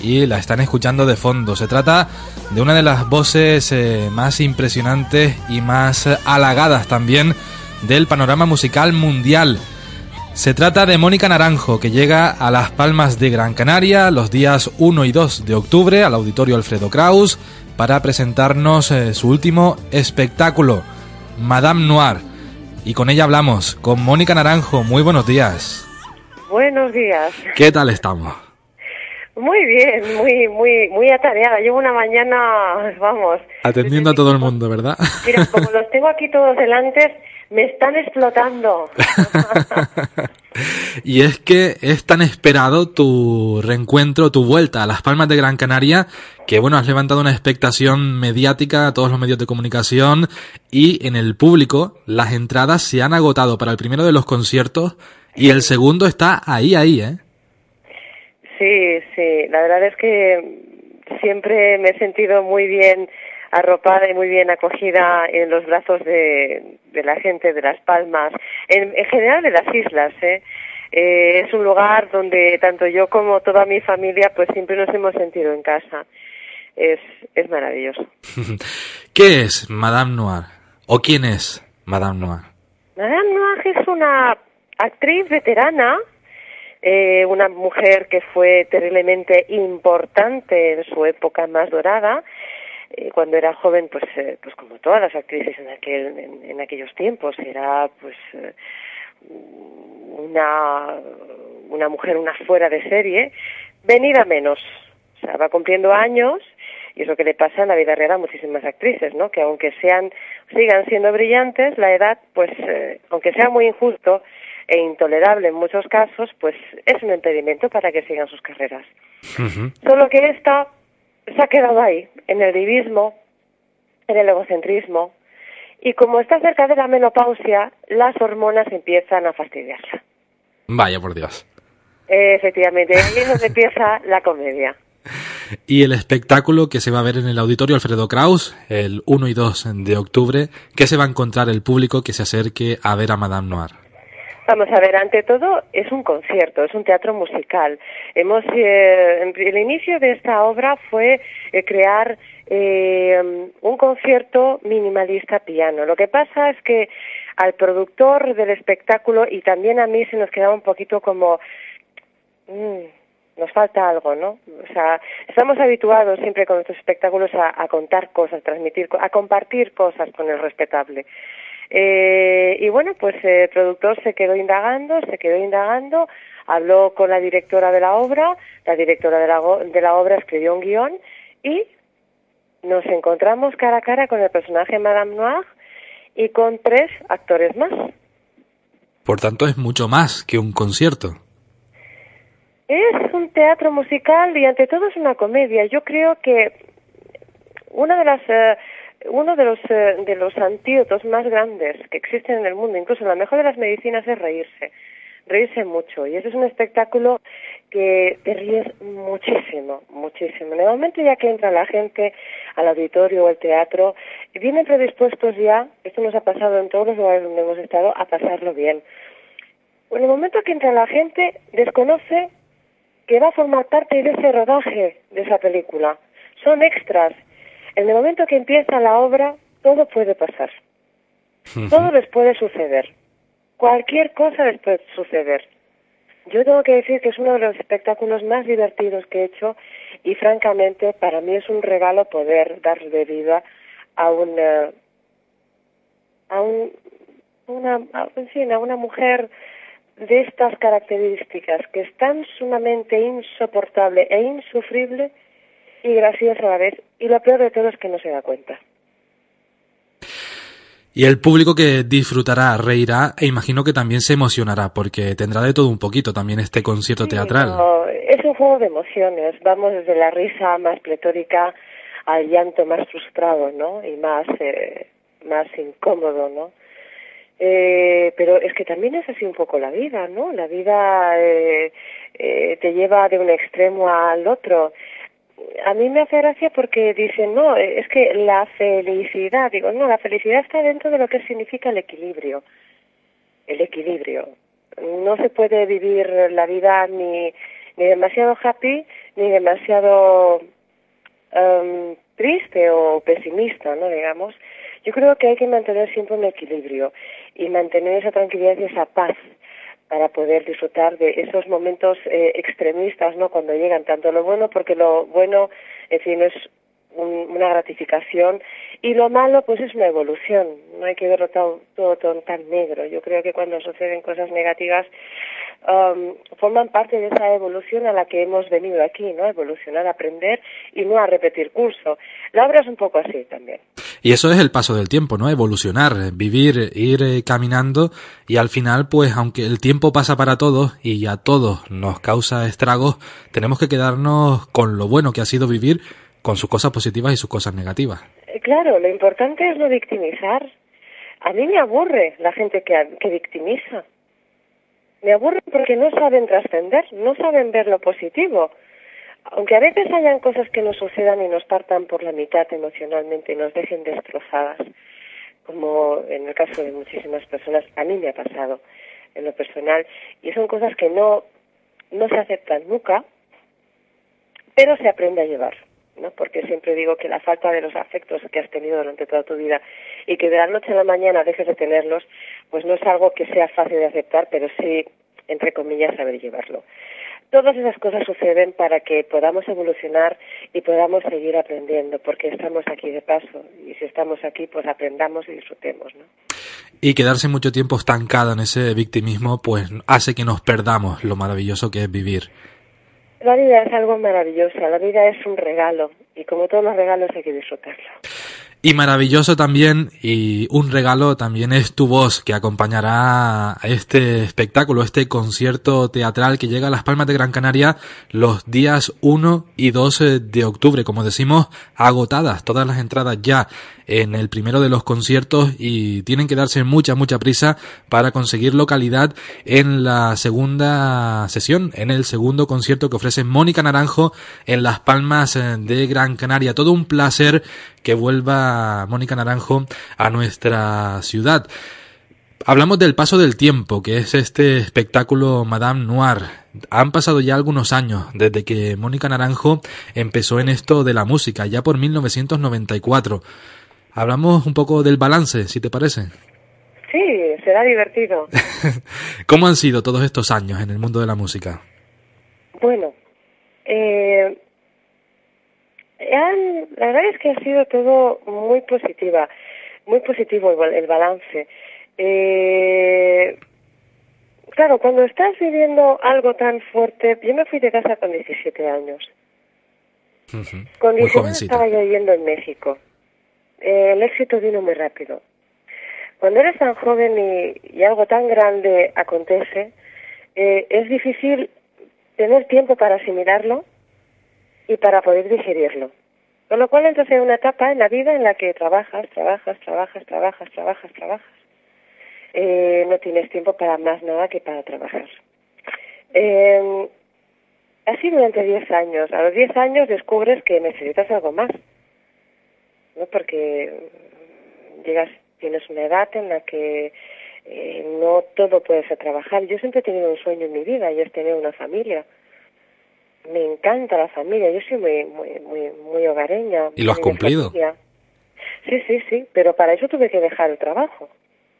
y la están escuchando de fondo. Se trata de una de las voces eh, más impresionantes y más halagadas también del panorama musical mundial. Se trata de Mónica Naranjo, que llega a Las Palmas de Gran Canaria los días 1 y 2 de octubre al Auditorio Alfredo Kraus para presentarnos eh, su último espectáculo, Madame Noir. Y con ella hablamos, con Mónica Naranjo. Muy buenos días. Buenos días. ¿Qué tal estamos? Muy bien, muy, muy, muy atareada. Llevo una mañana, vamos. Atendiendo a todo el mundo, ¿verdad? Mira, como los tengo aquí todos delante, me están explotando. y es que es tan esperado tu reencuentro, tu vuelta a Las Palmas de Gran Canaria, que bueno, has levantado una expectación mediática a todos los medios de comunicación y en el público las entradas se han agotado para el primero de los conciertos y el segundo está ahí, ahí, ¿eh? Sí, sí, la verdad es que siempre me he sentido muy bien arropada y muy bien acogida en los brazos de, la gente de Las Palmas, en, general de las islas. ¿eh? ¿eh? es un lugar donde tanto yo como toda mi familia pues siempre nos hemos sentido en casa. Es, es maravilloso. ¿Qué es Madame Noir? ¿O quién es Madame Noir? Madame Noir es una actriz veterana eh, una mujer que fue terriblemente importante en su época más dorada, eh, cuando era joven, pues, eh, pues como todas las actrices en, aquel, en, aquellos tiempos, era pues una, una mujer, una fuera de serie, venida menos, o sea, va cumpliendo años y eso que le pasa en la vida real a muchísimas actrices, ¿no? Que aunque sean, sigan siendo brillantes, la edad, pues, aunque sea muy injusto, e intolerable en muchos casos, pues es un impedimento para que sigan sus carreras. Solo que esta se ha quedado ahí, en el divismo, en el egocentrismo, y como está cerca de la menopausia, las hormonas empiezan a fastidiarla. Vaya por Dios. efectivamente, ahí es donde empieza la comedia. Y el espectáculo que se va a ver en el auditorio Alfredo Kraus el 1 y 2 de octubre, ¿qué se va a encontrar el público que se acerque a ver a Madame Noir? Vamos a ver, ante todo es un concierto, es un teatro musical. Hemos, eh, el inicio de esta obra fue eh, crear eh, un concierto minimalista piano. Lo que pasa es que al productor del espectáculo y también a mí se nos quedaba un poquito como mm, nos falta algo, ¿no? O sea, estamos habituados siempre con nuestros espectáculos a, a contar cosas, transmitir, a compartir cosas con el respetable. Eh, y bueno, pues el productor se quedó indagando, se quedó indagando, habló con la directora de la obra, la directora de la, de la obra escribió un guion y nos encontramos cara a cara con el personaje Madame Noir y con tres actores más. Por tanto, es mucho más que un concierto. Es un teatro musical y ante todo es una comedia. Yo creo que una de las eh, uno de los, eh, de los antídotos más grandes que existen en el mundo, incluso la mejor de las medicinas, es reírse. Reírse mucho. Y ese es un espectáculo que te ríes muchísimo, muchísimo. En el momento ya que entra la gente al auditorio o al teatro, vienen predispuestos ya, esto nos ha pasado en todos los lugares donde hemos estado, a pasarlo bien. En el momento que entra la gente, desconoce que va a formar parte de ese rodaje de esa película. Son extras en el momento que empieza la obra, todo puede pasar. Todo les puede suceder. Cualquier cosa les puede suceder. Yo tengo que decir que es uno de los espectáculos más divertidos que he hecho y francamente para mí es un regalo poder darle vida a una a un una en fin, a una mujer de estas características que es tan sumamente insoportable e insufrible y graciosa a la vez. Y lo peor de todo es que no se da cuenta. Y el público que disfrutará, reirá e imagino que también se emocionará, porque tendrá de todo un poquito también este concierto teatral. es un juego de emociones, vamos desde la risa más pletórica al llanto más frustrado, ¿no? Y más, eh, más incómodo, ¿no? Eh, pero es que también es así un poco la vida, ¿no? La vida eh, eh, te lleva de un extremo al otro a mí me hace gracia porque dicen, no, es que la felicidad, digo, no, la felicidad está dentro de lo que significa el equilibrio. El equilibrio. No se puede vivir la vida ni, ni demasiado happy ni demasiado um, triste o pesimista, ¿no? Digamos. Yo creo que hay que mantener siempre un equilibrio y mantener esa tranquilidad y esa paz para poder disfrutar de esos momentos eh, extremistas, ¿no? Cuando llegan tanto lo bueno, porque lo bueno, en fin, es una gratificación y lo malo, pues es una evolución. No hay que verlo todo, todo tan negro. Yo creo que cuando suceden cosas negativas, um, forman parte de esa evolución a la que hemos venido aquí, ¿no? Evolucionar, aprender y no a repetir curso. La obra es un poco así también. Y eso es el paso del tiempo, ¿no? Evolucionar, vivir, ir eh, caminando y al final, pues aunque el tiempo pasa para todos y a todos nos causa estragos, tenemos que quedarnos con lo bueno que ha sido vivir, con sus cosas positivas y sus cosas negativas. Eh, claro, lo importante es no victimizar. A mí me aburre la gente que, que victimiza. Me aburre porque no saben trascender, no saben ver lo positivo. Aunque a veces hayan cosas que nos sucedan y nos partan por la mitad emocionalmente y nos dejen destrozadas, como en el caso de muchísimas personas, a mí me ha pasado en lo personal, y son cosas que no, no se aceptan nunca, pero se aprende a llevar. ¿no? Porque siempre digo que la falta de los afectos que has tenido durante toda tu vida y que de la noche a la mañana dejes de tenerlos, pues no es algo que sea fácil de aceptar, pero sí, entre comillas, saber llevarlo. Todas esas cosas suceden para que podamos evolucionar y podamos seguir aprendiendo, porque estamos aquí de paso y si estamos aquí, pues aprendamos y disfrutemos, ¿no? Y quedarse mucho tiempo estancado en ese victimismo, pues hace que nos perdamos lo maravilloso que es vivir. La vida es algo maravilloso, la vida es un regalo y como todos los regalos hay que disfrutarlo. Y maravilloso también, y un regalo también es tu voz que acompañará a este espectáculo, este concierto teatral que llega a Las Palmas de Gran Canaria los días 1 y 2 de octubre. Como decimos, agotadas todas las entradas ya en el primero de los conciertos y tienen que darse mucha, mucha prisa para conseguir localidad en la segunda sesión, en el segundo concierto que ofrece Mónica Naranjo en Las Palmas de Gran Canaria. Todo un placer que vuelva Mónica Naranjo a nuestra ciudad. Hablamos del paso del tiempo, que es este espectáculo Madame Noir. Han pasado ya algunos años desde que Mónica Naranjo empezó en esto de la música, ya por 1994. Hablamos un poco del balance, si te parece. Sí, será divertido. ¿Cómo han sido todos estos años en el mundo de la música? Bueno, eh, la verdad es que ha sido todo muy positiva, muy positivo el, balance. Eh, claro, cuando estás viviendo algo tan fuerte, yo me fui de casa con 17 años. Con 19 estaba yo viviendo en México. Eh, el éxito vino muy rápido. Cuando eres tan joven y, algo tan grande acontece, eh, es difícil tener tiempo para asimilarlo y para poder digerirlo. Con lo cual entras en una etapa en la vida en la que trabajas, trabajas, trabajas, trabajas, trabajas, trabajas. Eh, no tienes tiempo para más nada que para trabajar. Eh, así durante 10 años. A los 10 años descubres que necesitas algo más. ¿no? Porque llegas, tienes una edad en la que eh, no todo puede ser trabajar. Yo siempre he tenido un sueño en mi vida y es tener una familia me encanta la familia, yo soy muy, muy, muy, muy hogareña. ¿Y lo has cumplido? Sí, sí, sí, pero para eso tuve que dejar el trabajo,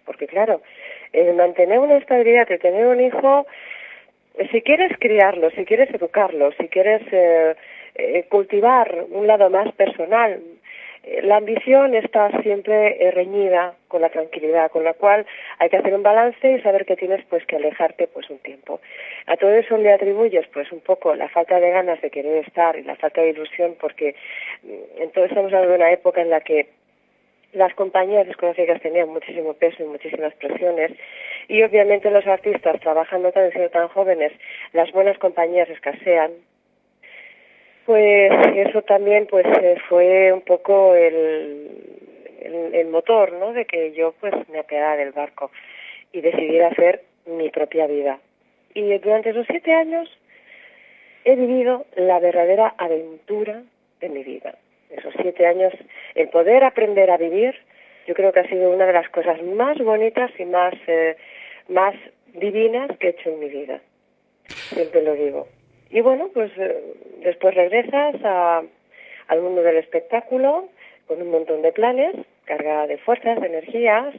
porque claro, el mantener una estabilidad, el tener un hijo, si quieres criarlo, si quieres educarlo, si quieres eh, eh, cultivar un lado más personal, la ambición está siempre eh, reñida con la tranquilidad, con la cual hay que hacer un balance y saber que tienes pues que alejarte pues un tiempo. A todo eso le atribuyes pues un poco la falta de ganas de querer estar y la falta de ilusión porque mm, entonces estamos hablando de una época en la que las compañías discográficas tenían muchísimo peso y muchísimas presiones y obviamente los artistas trabajando tan siendo tan jóvenes las buenas compañías escasean pues eso también pues eh, fue un poco el, el, motor no de que yo pues me apeara del barco y decidiera hacer mi propia vida y durante esos siete años he vivido la verdadera aventura de mi vida esos siete años, el poder aprender a vivir, yo creo que ha sido una de las cosas más bonitas y más, eh, más divinas que he hecho en mi vida. Siempre lo digo. Y bueno, pues eh, después regresas a, al mundo del espectáculo con un montón de planes, cargada de fuerzas, de energías,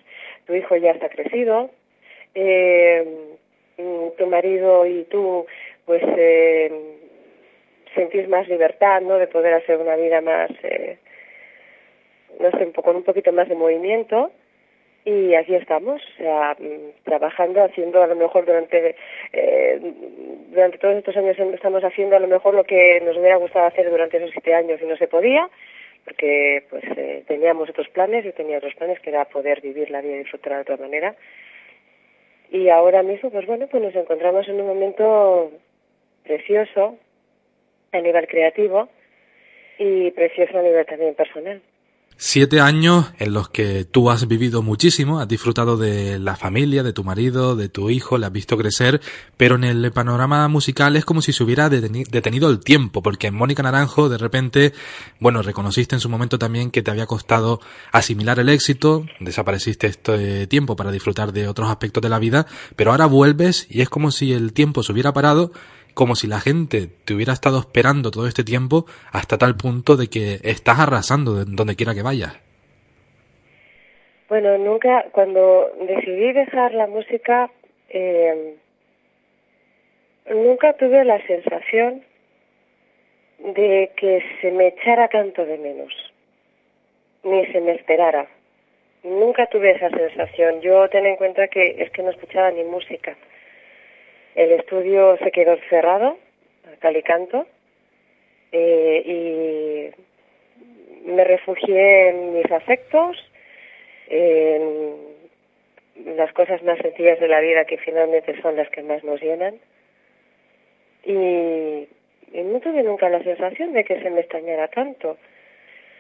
tu hijo ya está crecido, eh, tu marido y tú pues eh, sentir más libertad, ¿no? De poder hacer una vida más, eh, no sé, con un poquito más de movimiento. Y aquí estamos, o sea, mm, trabajando, haciendo a lo mejor durante, eh, durante todos estos años estamos haciendo a lo mejor lo que nos hubiera gustado hacer durante esos siete años y no se podía, porque pues eh, teníamos otros planes, yo tenía otros planes que era poder vivir la vida y disfrutar de otra manera. Y ahora mismo, pues bueno, pues nos encontramos en un momento precioso, a nivel creativo y precioso a nivel también personal. Siete años en los que tú has vivido muchísimo, has disfrutado de la familia, de tu marido, de tu hijo, le has visto crecer, pero en el panorama musical es como si se hubiera detenido el tiempo, porque en Mónica Naranjo de repente, bueno, reconociste en su momento también que te había costado asimilar el éxito, desapareciste este tiempo para disfrutar de otros aspectos de la vida, pero ahora vuelves y es como si el tiempo se hubiera parado como si la gente te hubiera estado esperando todo este tiempo hasta tal punto de que estás arrasando donde quiera que vayas. Bueno, nunca, cuando decidí dejar la música, eh, nunca tuve la sensación de que se me echara tanto de menos, ni se me esperara. Nunca tuve esa sensación. Yo ten en cuenta que es que no escuchaba ni música. El estudio se quedó cerrado, tal y canto, eh, y me refugié en mis afectos, en las cosas más sencillas de la vida que finalmente son las que más nos llenan. Y, no tuve nunca la sensación de que se me extrañara tanto.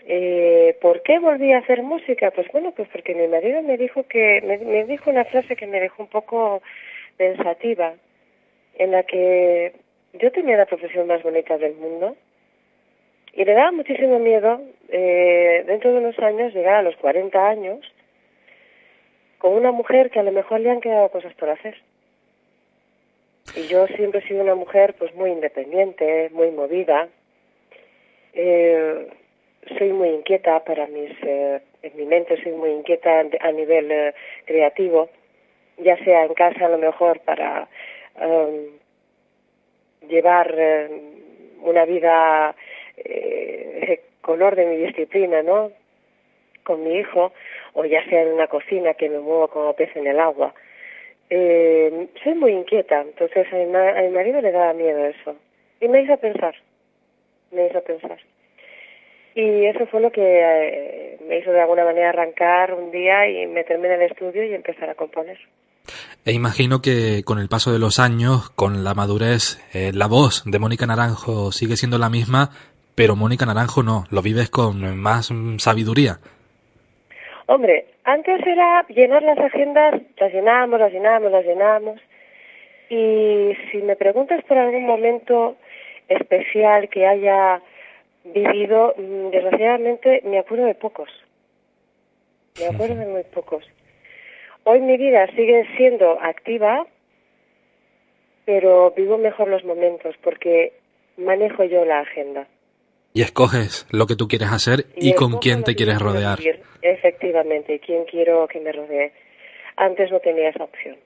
Eh, ¿Por qué volví a hacer música? Pues bueno, pues porque mi marido me dijo que me dijo una frase que me dejó un poco pensativa en la que yo tenía la profesión más bonita del mundo y le daba muchísimo miedo eh, dentro de unos años llegar a los 40 años con una mujer que a lo mejor le han quedado cosas por hacer. Y yo siempre he sido una mujer pues muy independiente, muy movida. Eh, soy muy inquieta para mis, eh, en mi mente soy muy inquieta a nivel eh, creativo, ya sea en casa a lo mejor para Em, llevar em, una vida eh, con orden y disciplina, ¿no? Con mi hijo, o ya sea en una cocina que me muevo como pez en el agua. Eh, soy muy inquieta, entonces a mi, a mi marido le daba miedo eso. Y me hizo pensar, me hizo pensar. Y eso fue lo que eh, me hizo de alguna manera arrancar un día y meterme en el estudio y empezar a componer. E imagino que con el paso de los años, con la madurez, eh, la voz de Mónica Naranjo sigue siendo la misma, pero Mónica Naranjo no, lo vives con más sabiduría. Hombre, antes era llenar las agendas, las llenábamos, las llenábamos, las llenábamos. Y si me preguntas por algún momento especial que haya vivido, mm, desgraciadamente me acuerdo de pocos. Me acuerdo de muy pocos. Hoy mi vida sigue siendo activa, pero vivo mejor los momentos porque manejo yo la agenda. Y escoges lo que tú quieres hacer y, con quién te quieres rodear. Efectivamente, quién quiero que me rodee. Antes no tenía esa opción.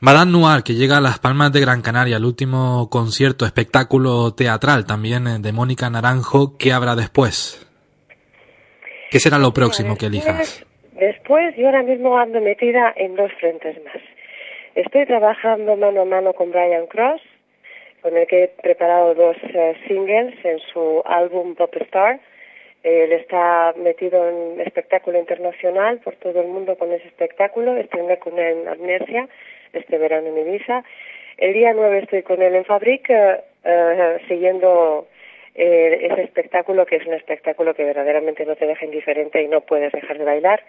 Madame Noir, que llega a Las Palmas de Gran Canaria, el último concierto, espectáculo teatral también eh, de Mónica Naranjo, ¿qué habrá después? ¿Qué será lo próximo que elijas? Después, yo ahora mismo ando metida en dos frentes más. Estoy trabajando mano a mano con Brian Cross, con el que he preparado dos eh, singles en su álbum Pop Star, Él está metido en espectáculo internacional por todo el mundo con ese espectáculo. Estoy con él en Amnesia este verano en Ibiza. El día 9 estoy con él en Fabric eh, siguiendo eh, ese espectáculo que es un espectáculo que verdaderamente no te deja indiferente y no puedes dejar de bailar.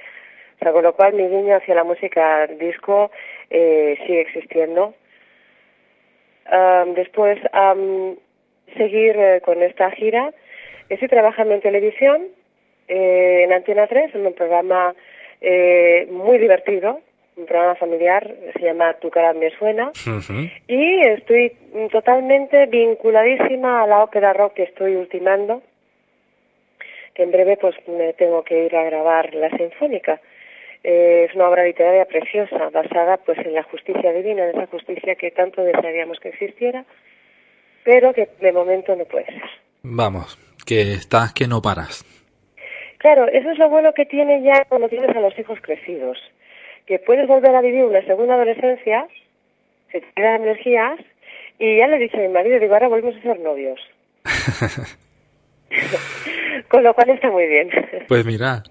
O sea, con lo cual mi línea hacia la música disco eh, sigue existiendo. después, seguir eh, con esta gira. Estoy trabajando en televisión, eh, en Antena 3, en un programa eh, muy divertido, un programa familiar, se llama Tu cara me suena, y estoy totalmente vinculadísima a la ópera rock que estoy ultimando, que en breve pues me tengo que ir a grabar la Sinfónica. Eh, es una obra literaria preciosa, basada pues en la justicia divina, en esa justicia que tanto desearíamos que existiera, pero que de momento no puede ser. Vamos, que estás que no paras. Claro, eso es lo bueno que tiene ya cuando tienes a los hijos crecidos, que puedes volver a vivir una segunda adolescencia, se te quedan energías, y ya le he dicho a mi marido, digo, ahora volvemos a ser novios. Con lo cual está muy bien. Pues mira,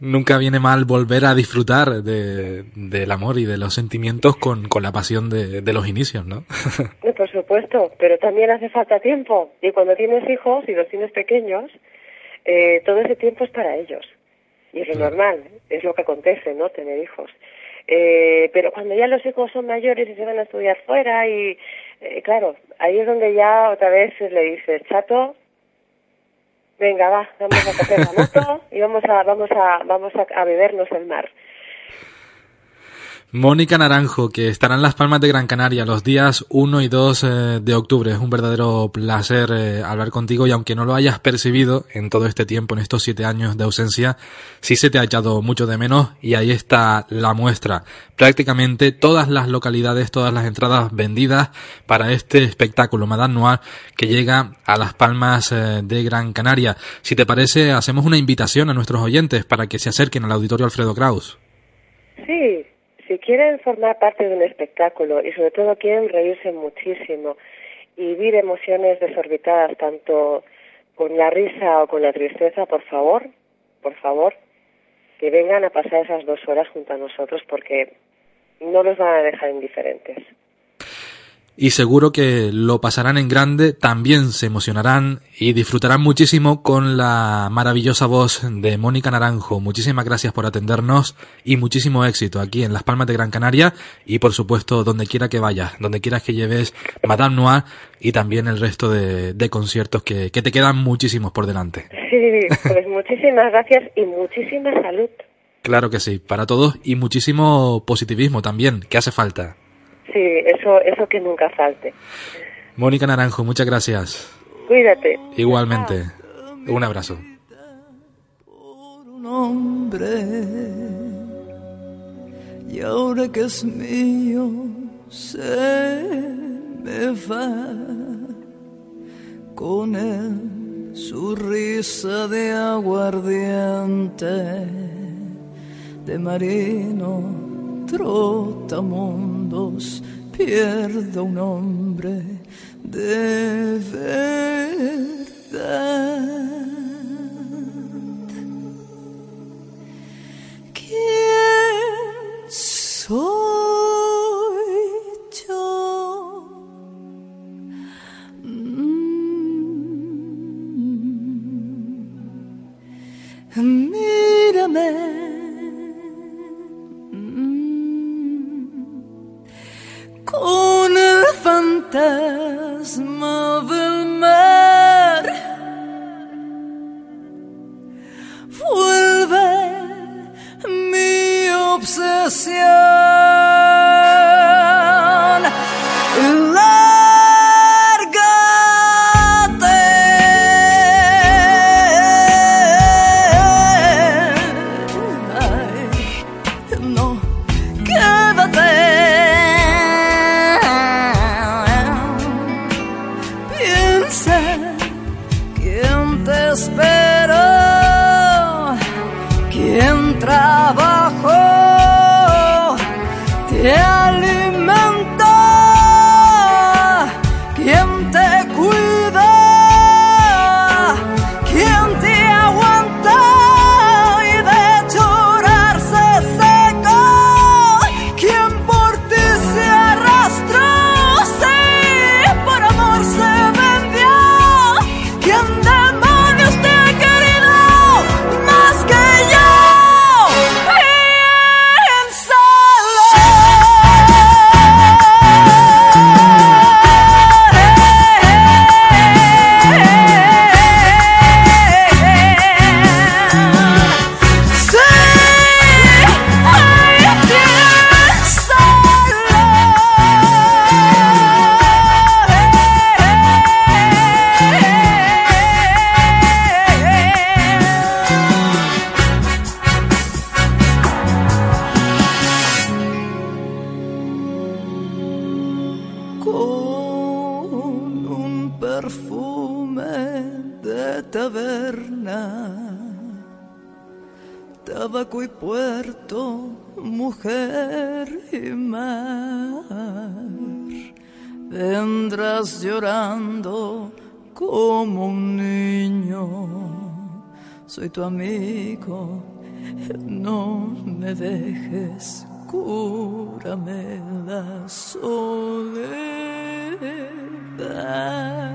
nunca viene mal volver a disfrutar de, del amor y de los sentimientos con, con la pasión de, de, los inicios, ¿no? Por supuesto, pero también hace falta tiempo. Y cuando tienes hijos y los tienes pequeños, eh, todo ese tiempo es para ellos. Y es lo normal, es lo que acontece, ¿no? Tener hijos. Eh, pero cuando ya los hijos son mayores y se van a estudiar fuera y, eh, claro, ahí es donde ya otra vez le dices, chato, Venga, va, vamos a coger la moto y vamos a, vamos a, vamos a, bebernos el mar. Mónica Naranjo, que estará en Las Palmas de Gran Canaria los días 1 y 2 eh, de octubre. Es un verdadero placer eh, hablar contigo y aunque no lo hayas percibido en todo este tiempo, en estos siete años de ausencia, sí se te ha echado mucho de menos y ahí está la muestra. Prácticamente todas las localidades, todas las entradas vendidas para este espectáculo Madame Noir que llega a Las Palmas eh, de Gran Canaria. Si te parece, hacemos una invitación a nuestros oyentes para que se acerquen al auditorio Alfredo Kraus. Sí, si quieren formar parte de un espectáculo y sobre todo quieren reírse muchísimo y vivir emociones desorbitadas tanto con la risa o con la tristeza, por favor, por favor, que vengan a pasar esas dos horas junto a nosotros porque no los van a dejar indiferentes y seguro que lo pasarán en grande, también se emocionarán y disfrutarán muchísimo con la maravillosa voz de Mónica Naranjo. Muchísimas gracias por atendernos y muchísimo éxito aquí en Las Palmas de Gran Canaria y por supuesto donde quiera que vayas, donde quieras que lleves Madame Noir y también el resto de, conciertos que, que te quedan muchísimos por delante. Sí, pues muchísimas gracias y muchísima salud. Claro que sí, para todos y muchísimo positivismo también, que hace falta. Sí, eso, eso que nunca falte. Mónica Naranjo, muchas gracias. Cuídate. Igualmente. Un abrazo. y ahora que es mío se me va con él su risa de aguardiente de marino trotamundos pierde un hombre de verdad. Perfume de taberna, tabaco y puerto, mujer y mar. Vendrás llorando como un niño, soy tu amigo, no me dejes, cúrame la soledad. that.